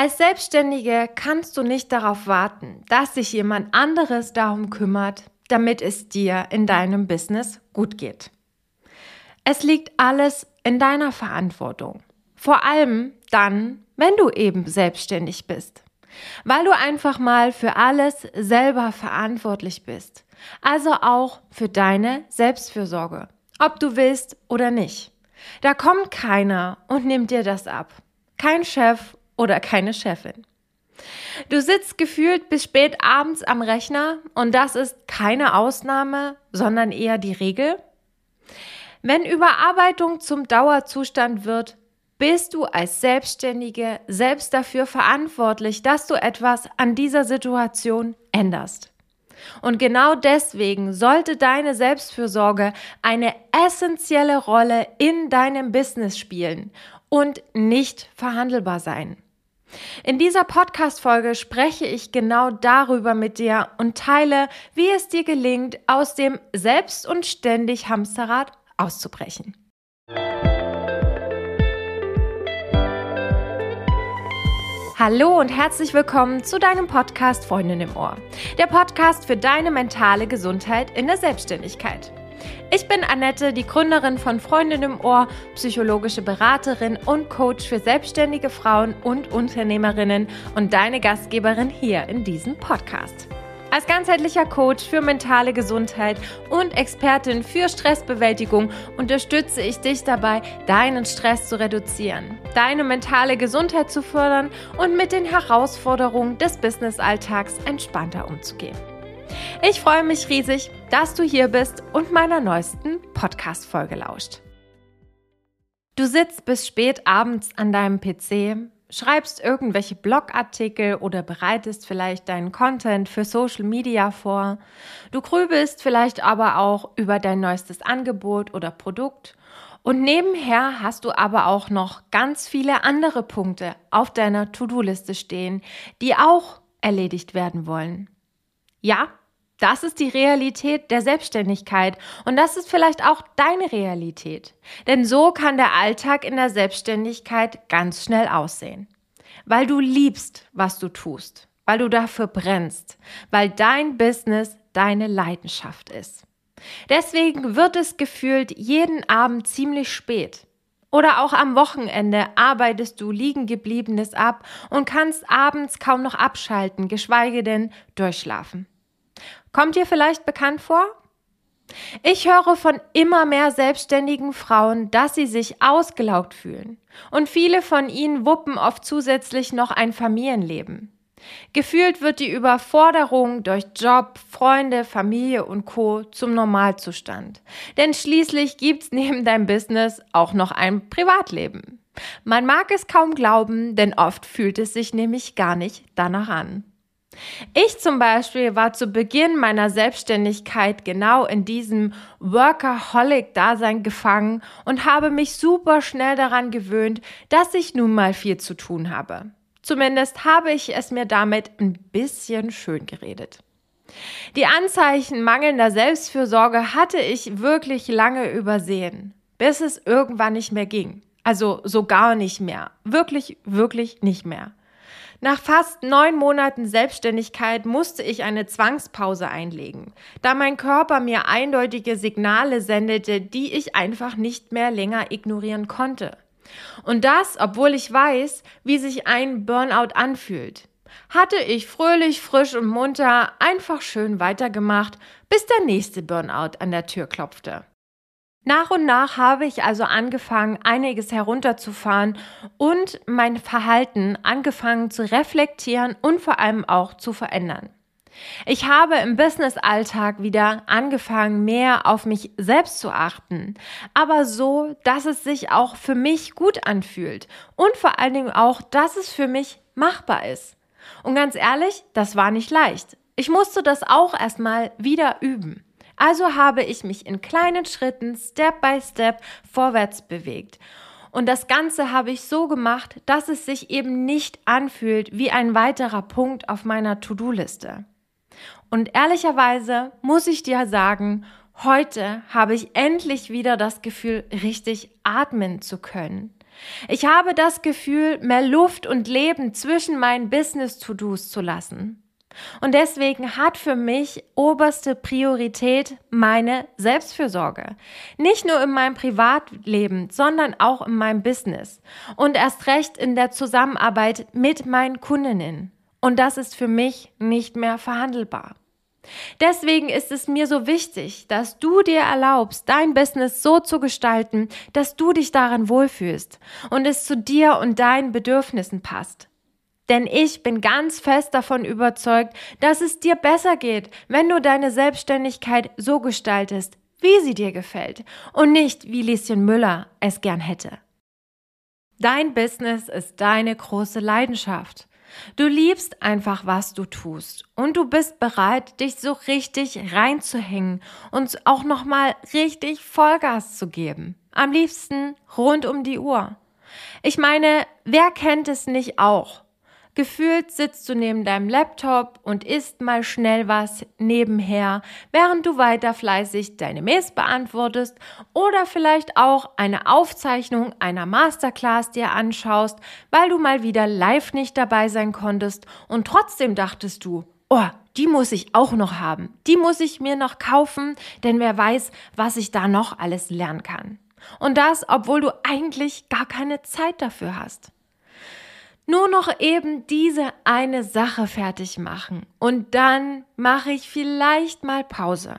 Als Selbstständige kannst du nicht darauf warten, dass sich jemand anderes darum kümmert, damit es dir in deinem Business gut geht. Es liegt alles in deiner Verantwortung. Vor allem dann, wenn du eben selbstständig bist. Weil du einfach mal für alles selber verantwortlich bist. Also auch für deine Selbstfürsorge. Ob du willst oder nicht. Da kommt keiner und nimmt dir das ab. Kein Chef oder keine Chefin. Du sitzt gefühlt bis spät abends am Rechner und das ist keine Ausnahme, sondern eher die Regel. Wenn Überarbeitung zum Dauerzustand wird, bist du als Selbstständige selbst dafür verantwortlich, dass du etwas an dieser Situation änderst. Und genau deswegen sollte deine Selbstfürsorge eine essentielle Rolle in deinem Business spielen und nicht verhandelbar sein. In dieser Podcast-Folge spreche ich genau darüber mit dir und teile, wie es dir gelingt, aus dem Selbst- und ständig Hamsterrad auszubrechen. Hallo und herzlich willkommen zu deinem Podcast Freundin im Ohr. Der Podcast für deine mentale Gesundheit in der Selbstständigkeit. Ich bin Annette, die Gründerin von Freundin im Ohr, psychologische Beraterin und Coach für selbstständige Frauen und Unternehmerinnen und deine Gastgeberin hier in diesem Podcast. Als ganzheitlicher Coach für mentale Gesundheit und Expertin für Stressbewältigung unterstütze ich dich dabei, deinen Stress zu reduzieren, deine mentale Gesundheit zu fördern und mit den Herausforderungen des Businessalltags entspannter umzugehen. Ich freue mich riesig, dass du hier bist und meiner neuesten Podcast-Folge lauscht. Du sitzt bis spät abends an deinem PC schreibst irgendwelche Blogartikel oder bereitest vielleicht deinen Content für Social Media vor. Du grübelst vielleicht aber auch über dein neuestes Angebot oder Produkt. Und nebenher hast du aber auch noch ganz viele andere Punkte auf deiner To-Do-Liste stehen, die auch erledigt werden wollen. Ja, das ist die Realität der Selbstständigkeit und das ist vielleicht auch deine Realität. Denn so kann der Alltag in der Selbstständigkeit ganz schnell aussehen. Weil du liebst, was du tust, weil du dafür brennst, weil dein Business deine Leidenschaft ist. Deswegen wird es gefühlt jeden Abend ziemlich spät. Oder auch am Wochenende arbeitest du liegen gebliebenes ab und kannst abends kaum noch abschalten, geschweige denn durchschlafen. Kommt dir vielleicht bekannt vor? Ich höre von immer mehr selbstständigen Frauen, dass sie sich ausgelaugt fühlen. Und viele von ihnen wuppen oft zusätzlich noch ein Familienleben. Gefühlt wird die Überforderung durch Job, Freunde, Familie und Co. zum Normalzustand. Denn schließlich gibt's neben deinem Business auch noch ein Privatleben. Man mag es kaum glauben, denn oft fühlt es sich nämlich gar nicht danach an. Ich zum Beispiel war zu Beginn meiner Selbstständigkeit genau in diesem Workaholic-Dasein gefangen und habe mich super schnell daran gewöhnt, dass ich nun mal viel zu tun habe. Zumindest habe ich es mir damit ein bisschen schön geredet. Die Anzeichen mangelnder Selbstfürsorge hatte ich wirklich lange übersehen, bis es irgendwann nicht mehr ging. Also so gar nicht mehr. Wirklich, wirklich nicht mehr. Nach fast neun Monaten Selbstständigkeit musste ich eine Zwangspause einlegen, da mein Körper mir eindeutige Signale sendete, die ich einfach nicht mehr länger ignorieren konnte. Und das, obwohl ich weiß, wie sich ein Burnout anfühlt. Hatte ich fröhlich, frisch und munter einfach schön weitergemacht, bis der nächste Burnout an der Tür klopfte. Nach und nach habe ich also angefangen, einiges herunterzufahren und mein Verhalten angefangen zu reflektieren und vor allem auch zu verändern. Ich habe im Business-Alltag wieder angefangen, mehr auf mich selbst zu achten, aber so, dass es sich auch für mich gut anfühlt und vor allen Dingen auch, dass es für mich machbar ist. Und ganz ehrlich, das war nicht leicht. Ich musste das auch erstmal wieder üben. Also habe ich mich in kleinen Schritten, Step by Step, vorwärts bewegt. Und das Ganze habe ich so gemacht, dass es sich eben nicht anfühlt wie ein weiterer Punkt auf meiner To-Do-Liste. Und ehrlicherweise muss ich dir sagen, heute habe ich endlich wieder das Gefühl, richtig atmen zu können. Ich habe das Gefühl, mehr Luft und Leben zwischen meinen Business-To-Dos zu lassen. Und deswegen hat für mich oberste Priorität meine Selbstfürsorge. Nicht nur in meinem Privatleben, sondern auch in meinem Business. Und erst recht in der Zusammenarbeit mit meinen Kundinnen. Und das ist für mich nicht mehr verhandelbar. Deswegen ist es mir so wichtig, dass du dir erlaubst, dein Business so zu gestalten, dass du dich darin wohlfühlst und es zu dir und deinen Bedürfnissen passt. Denn ich bin ganz fest davon überzeugt, dass es dir besser geht, wenn du deine Selbstständigkeit so gestaltest, wie sie dir gefällt und nicht wie Lieschen Müller es gern hätte. Dein Business ist deine große Leidenschaft. Du liebst einfach, was du tust und du bist bereit, dich so richtig reinzuhängen und auch nochmal richtig Vollgas zu geben. Am liebsten rund um die Uhr. Ich meine, wer kennt es nicht auch? Gefühlt sitzt du neben deinem Laptop und isst mal schnell was nebenher, während du weiter fleißig deine Mails beantwortest oder vielleicht auch eine Aufzeichnung einer Masterclass dir anschaust, weil du mal wieder live nicht dabei sein konntest. Und trotzdem dachtest du, oh, die muss ich auch noch haben, die muss ich mir noch kaufen, denn wer weiß, was ich da noch alles lernen kann. Und das, obwohl du eigentlich gar keine Zeit dafür hast nur noch eben diese eine Sache fertig machen und dann mache ich vielleicht mal Pause.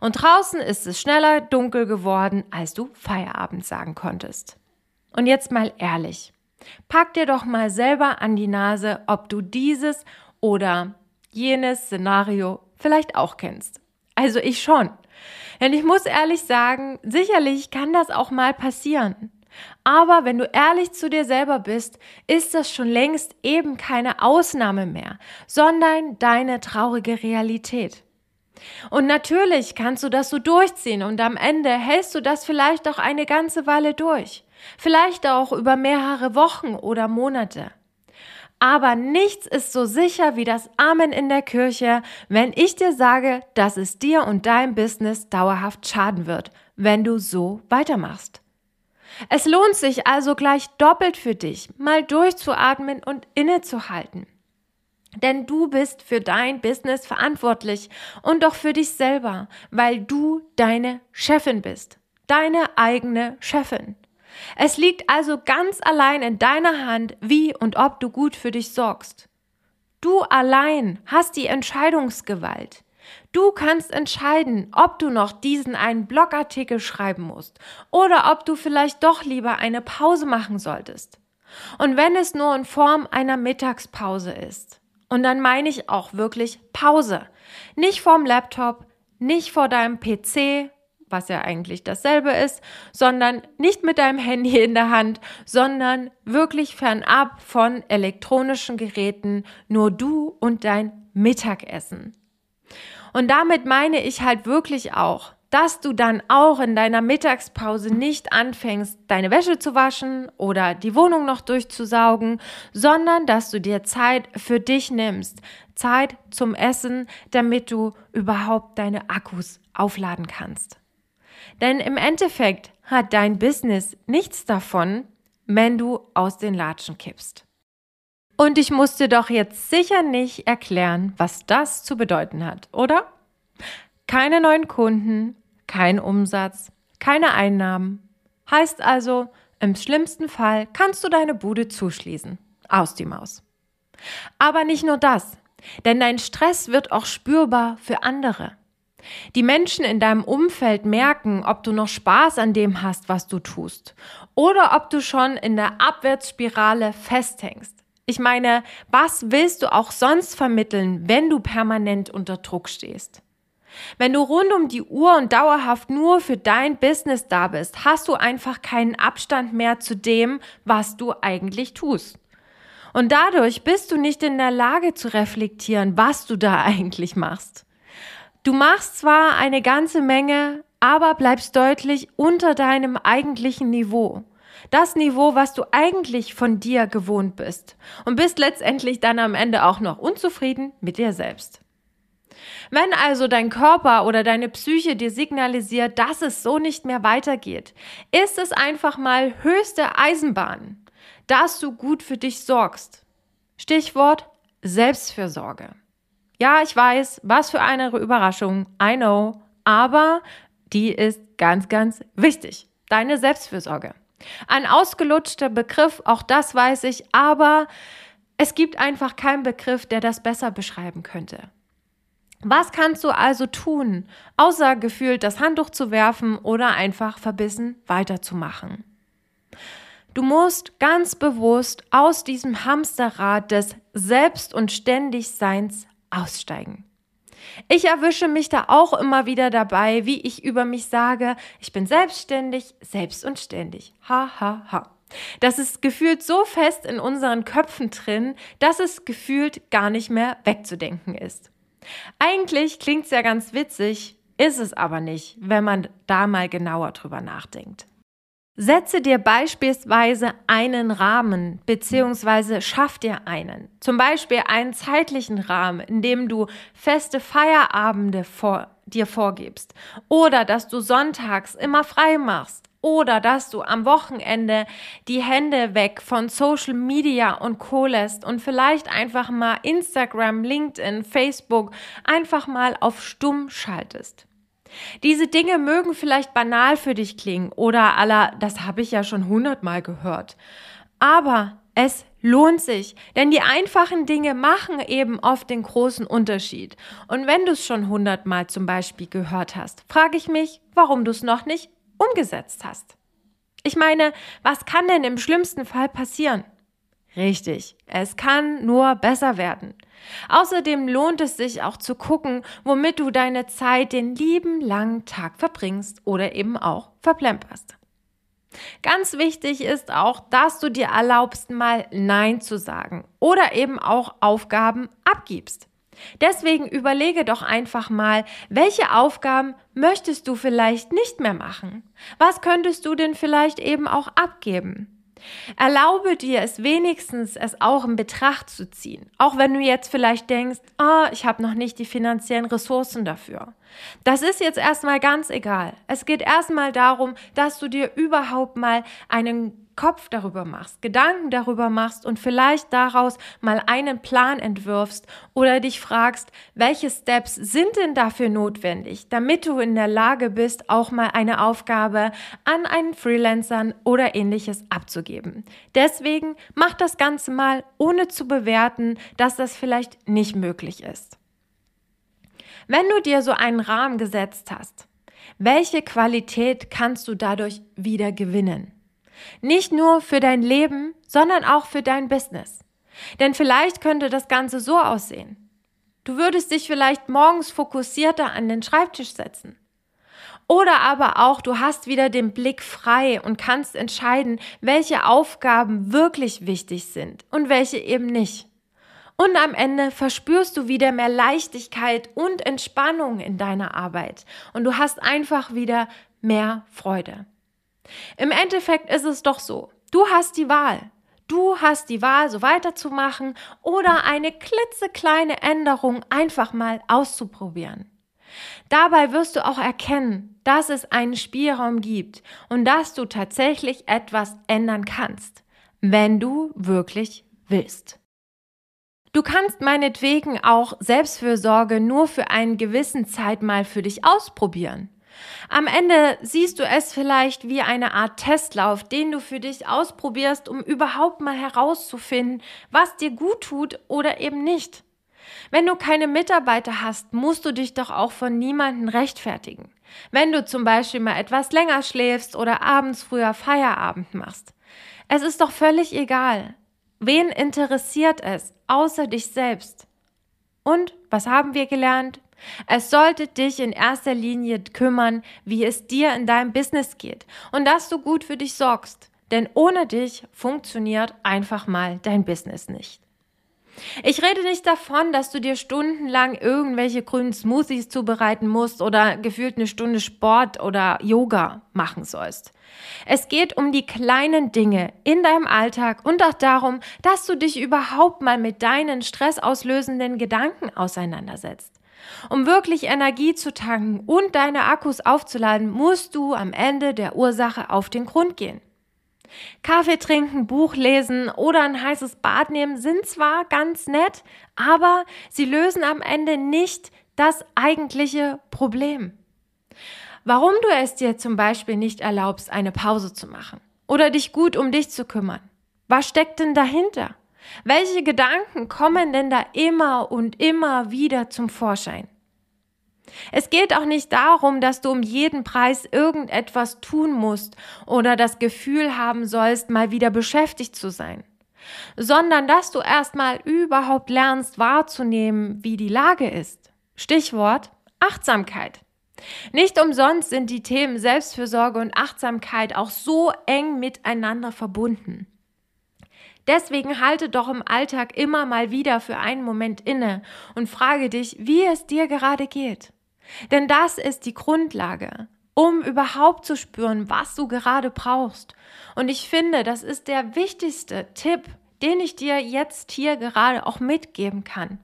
Und draußen ist es schneller dunkel geworden, als du Feierabend sagen konntest. Und jetzt mal ehrlich, pack dir doch mal selber an die Nase, ob du dieses oder jenes Szenario vielleicht auch kennst. Also ich schon. Denn ich muss ehrlich sagen, sicherlich kann das auch mal passieren. Aber wenn du ehrlich zu dir selber bist, ist das schon längst eben keine Ausnahme mehr, sondern deine traurige Realität. Und natürlich kannst du das so durchziehen und am Ende hältst du das vielleicht auch eine ganze Weile durch. Vielleicht auch über mehrere Wochen oder Monate. Aber nichts ist so sicher wie das Amen in der Kirche, wenn ich dir sage, dass es dir und deinem Business dauerhaft schaden wird, wenn du so weitermachst. Es lohnt sich also gleich doppelt für dich, mal durchzuatmen und innezuhalten. Denn du bist für dein Business verantwortlich und doch für dich selber, weil du deine Chefin bist. Deine eigene Chefin. Es liegt also ganz allein in deiner Hand, wie und ob du gut für dich sorgst. Du allein hast die Entscheidungsgewalt. Du kannst entscheiden, ob du noch diesen einen Blogartikel schreiben musst oder ob du vielleicht doch lieber eine Pause machen solltest. Und wenn es nur in Form einer Mittagspause ist. Und dann meine ich auch wirklich Pause. Nicht vorm Laptop, nicht vor deinem PC, was ja eigentlich dasselbe ist, sondern nicht mit deinem Handy in der Hand, sondern wirklich fernab von elektronischen Geräten, nur du und dein Mittagessen. Und damit meine ich halt wirklich auch, dass du dann auch in deiner Mittagspause nicht anfängst, deine Wäsche zu waschen oder die Wohnung noch durchzusaugen, sondern dass du dir Zeit für dich nimmst, Zeit zum Essen, damit du überhaupt deine Akkus aufladen kannst. Denn im Endeffekt hat dein Business nichts davon, wenn du aus den Latschen kippst. Und ich musste doch jetzt sicher nicht erklären, was das zu bedeuten hat, oder? Keine neuen Kunden, kein Umsatz, keine Einnahmen. Heißt also, im schlimmsten Fall kannst du deine Bude zuschließen. Aus die Maus. Aber nicht nur das, denn dein Stress wird auch spürbar für andere. Die Menschen in deinem Umfeld merken, ob du noch Spaß an dem hast, was du tust, oder ob du schon in der Abwärtsspirale festhängst. Ich meine, was willst du auch sonst vermitteln, wenn du permanent unter Druck stehst? Wenn du rund um die Uhr und dauerhaft nur für dein Business da bist, hast du einfach keinen Abstand mehr zu dem, was du eigentlich tust. Und dadurch bist du nicht in der Lage zu reflektieren, was du da eigentlich machst. Du machst zwar eine ganze Menge, aber bleibst deutlich unter deinem eigentlichen Niveau das Niveau, was du eigentlich von dir gewohnt bist und bist letztendlich dann am Ende auch noch unzufrieden mit dir selbst. Wenn also dein Körper oder deine Psyche dir signalisiert, dass es so nicht mehr weitergeht, ist es einfach mal höchste Eisenbahn, dass du gut für dich sorgst. Stichwort Selbstfürsorge. Ja, ich weiß, was für eine Überraschung, I know, aber die ist ganz, ganz wichtig. Deine Selbstfürsorge. Ein ausgelutschter Begriff, auch das weiß ich, aber es gibt einfach keinen Begriff, der das besser beschreiben könnte. Was kannst du also tun, außer gefühlt das Handtuch zu werfen oder einfach verbissen weiterzumachen? Du musst ganz bewusst aus diesem Hamsterrad des Selbst- und Ständigseins aussteigen. Ich erwische mich da auch immer wieder dabei, wie ich über mich sage, ich bin selbstständig, selbst und ständig. Ha, ha, ha. Das ist gefühlt so fest in unseren Köpfen drin, dass es gefühlt gar nicht mehr wegzudenken ist. Eigentlich klingt es ja ganz witzig, ist es aber nicht, wenn man da mal genauer drüber nachdenkt. Setze dir beispielsweise einen Rahmen bzw. schaff dir einen. Zum Beispiel einen zeitlichen Rahmen, in dem du feste Feierabende vor dir vorgibst oder dass du sonntags immer frei machst oder dass du am Wochenende die Hände weg von Social Media und Co lässt und vielleicht einfach mal Instagram, LinkedIn, Facebook einfach mal auf stumm schaltest. Diese Dinge mögen vielleicht banal für dich klingen oder aller, das habe ich ja schon hundertmal gehört. Aber es lohnt sich, denn die einfachen Dinge machen eben oft den großen Unterschied. Und wenn du es schon hundertmal zum Beispiel gehört hast, frage ich mich, warum du es noch nicht umgesetzt hast. Ich meine, was kann denn im schlimmsten Fall passieren? Richtig, es kann nur besser werden. Außerdem lohnt es sich auch zu gucken, womit du deine Zeit den lieben langen Tag verbringst oder eben auch verplemperst. Ganz wichtig ist auch, dass du dir erlaubst, mal Nein zu sagen oder eben auch Aufgaben abgibst. Deswegen überlege doch einfach mal, welche Aufgaben möchtest du vielleicht nicht mehr machen? Was könntest du denn vielleicht eben auch abgeben? Erlaube dir es wenigstens, es auch in Betracht zu ziehen. Auch wenn du jetzt vielleicht denkst, oh, ich habe noch nicht die finanziellen Ressourcen dafür. Das ist jetzt erstmal ganz egal. Es geht erstmal darum, dass du dir überhaupt mal einen Kopf darüber machst, Gedanken darüber machst und vielleicht daraus mal einen Plan entwirfst oder dich fragst, welche Steps sind denn dafür notwendig, damit du in der Lage bist, auch mal eine Aufgabe an einen Freelancern oder ähnliches abzugeben. Deswegen mach das Ganze mal, ohne zu bewerten, dass das vielleicht nicht möglich ist. Wenn du dir so einen Rahmen gesetzt hast, welche Qualität kannst du dadurch wieder gewinnen? Nicht nur für dein Leben, sondern auch für dein Business. Denn vielleicht könnte das Ganze so aussehen. Du würdest dich vielleicht morgens fokussierter an den Schreibtisch setzen. Oder aber auch, du hast wieder den Blick frei und kannst entscheiden, welche Aufgaben wirklich wichtig sind und welche eben nicht. Und am Ende verspürst du wieder mehr Leichtigkeit und Entspannung in deiner Arbeit. Und du hast einfach wieder mehr Freude. Im Endeffekt ist es doch so, du hast die Wahl. Du hast die Wahl, so weiterzumachen oder eine klitzekleine Änderung einfach mal auszuprobieren. Dabei wirst du auch erkennen, dass es einen Spielraum gibt und dass du tatsächlich etwas ändern kannst, wenn du wirklich willst. Du kannst meinetwegen auch Selbstfürsorge nur für einen gewissen Zeit mal für dich ausprobieren. Am Ende siehst du es vielleicht wie eine Art Testlauf, den du für dich ausprobierst, um überhaupt mal herauszufinden, was dir gut tut oder eben nicht. Wenn du keine Mitarbeiter hast, musst du dich doch auch von niemandem rechtfertigen. Wenn du zum Beispiel mal etwas länger schläfst oder abends früher Feierabend machst. Es ist doch völlig egal. Wen interessiert es, außer dich selbst? Und was haben wir gelernt? Es sollte dich in erster Linie kümmern, wie es dir in deinem Business geht und dass du gut für dich sorgst. Denn ohne dich funktioniert einfach mal dein Business nicht. Ich rede nicht davon, dass du dir stundenlang irgendwelche grünen Smoothies zubereiten musst oder gefühlt eine Stunde Sport oder Yoga machen sollst. Es geht um die kleinen Dinge in deinem Alltag und auch darum, dass du dich überhaupt mal mit deinen stressauslösenden Gedanken auseinandersetzt. Um wirklich Energie zu tanken und deine Akkus aufzuladen, musst du am Ende der Ursache auf den Grund gehen. Kaffee trinken, Buch lesen oder ein heißes Bad nehmen sind zwar ganz nett, aber sie lösen am Ende nicht das eigentliche Problem. Warum du es dir zum Beispiel nicht erlaubst, eine Pause zu machen oder dich gut um dich zu kümmern. Was steckt denn dahinter? Welche Gedanken kommen denn da immer und immer wieder zum Vorschein? Es geht auch nicht darum, dass du um jeden Preis irgendetwas tun musst oder das Gefühl haben sollst, mal wieder beschäftigt zu sein, sondern dass du erstmal überhaupt lernst wahrzunehmen, wie die Lage ist. Stichwort Achtsamkeit. Nicht umsonst sind die Themen Selbstfürsorge und Achtsamkeit auch so eng miteinander verbunden. Deswegen halte doch im Alltag immer mal wieder für einen Moment inne und frage dich, wie es dir gerade geht. Denn das ist die Grundlage, um überhaupt zu spüren, was du gerade brauchst. Und ich finde, das ist der wichtigste Tipp, den ich dir jetzt hier gerade auch mitgeben kann.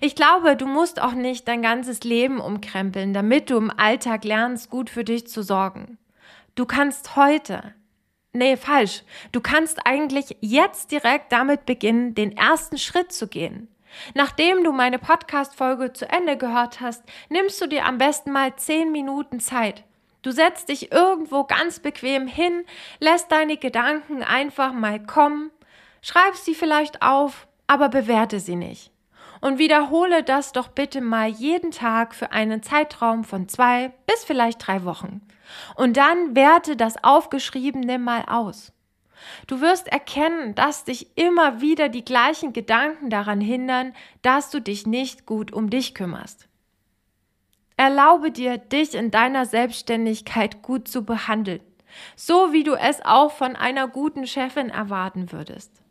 Ich glaube, du musst auch nicht dein ganzes Leben umkrempeln, damit du im Alltag lernst, gut für dich zu sorgen. Du kannst heute, nee, falsch, du kannst eigentlich jetzt direkt damit beginnen, den ersten Schritt zu gehen. Nachdem du meine Podcast-Folge zu Ende gehört hast, nimmst du dir am besten mal zehn Minuten Zeit. Du setzt dich irgendwo ganz bequem hin, lässt deine Gedanken einfach mal kommen, schreibst sie vielleicht auf, aber bewerte sie nicht und wiederhole das doch bitte mal jeden Tag für einen Zeitraum von zwei bis vielleicht drei Wochen. Und dann werte das Aufgeschriebene mal aus. Du wirst erkennen, dass dich immer wieder die gleichen Gedanken daran hindern, dass du dich nicht gut um dich kümmerst. Erlaube dir, dich in deiner Selbstständigkeit gut zu behandeln, so wie du es auch von einer guten Chefin erwarten würdest.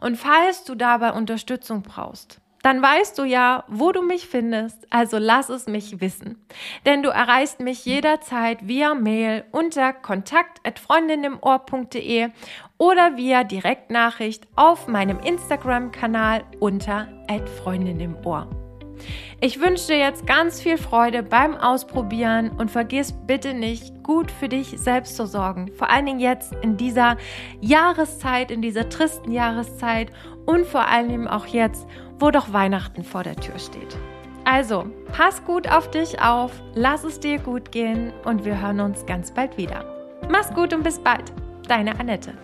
Und falls du dabei Unterstützung brauchst, dann weißt du ja, wo du mich findest, also lass es mich wissen. Denn du erreichst mich jederzeit via Mail unter kontakt.freundinimohr.de oder via Direktnachricht auf meinem Instagram-Kanal unter @freundinimohr. Ich wünsche dir jetzt ganz viel Freude beim Ausprobieren und vergiss bitte nicht, gut für dich selbst zu sorgen. Vor allen Dingen jetzt in dieser Jahreszeit, in dieser tristen Jahreszeit und vor allen Dingen auch jetzt, wo doch Weihnachten vor der Tür steht. Also, pass gut auf dich auf, lass es dir gut gehen und wir hören uns ganz bald wieder. Mach's gut und bis bald. Deine Annette.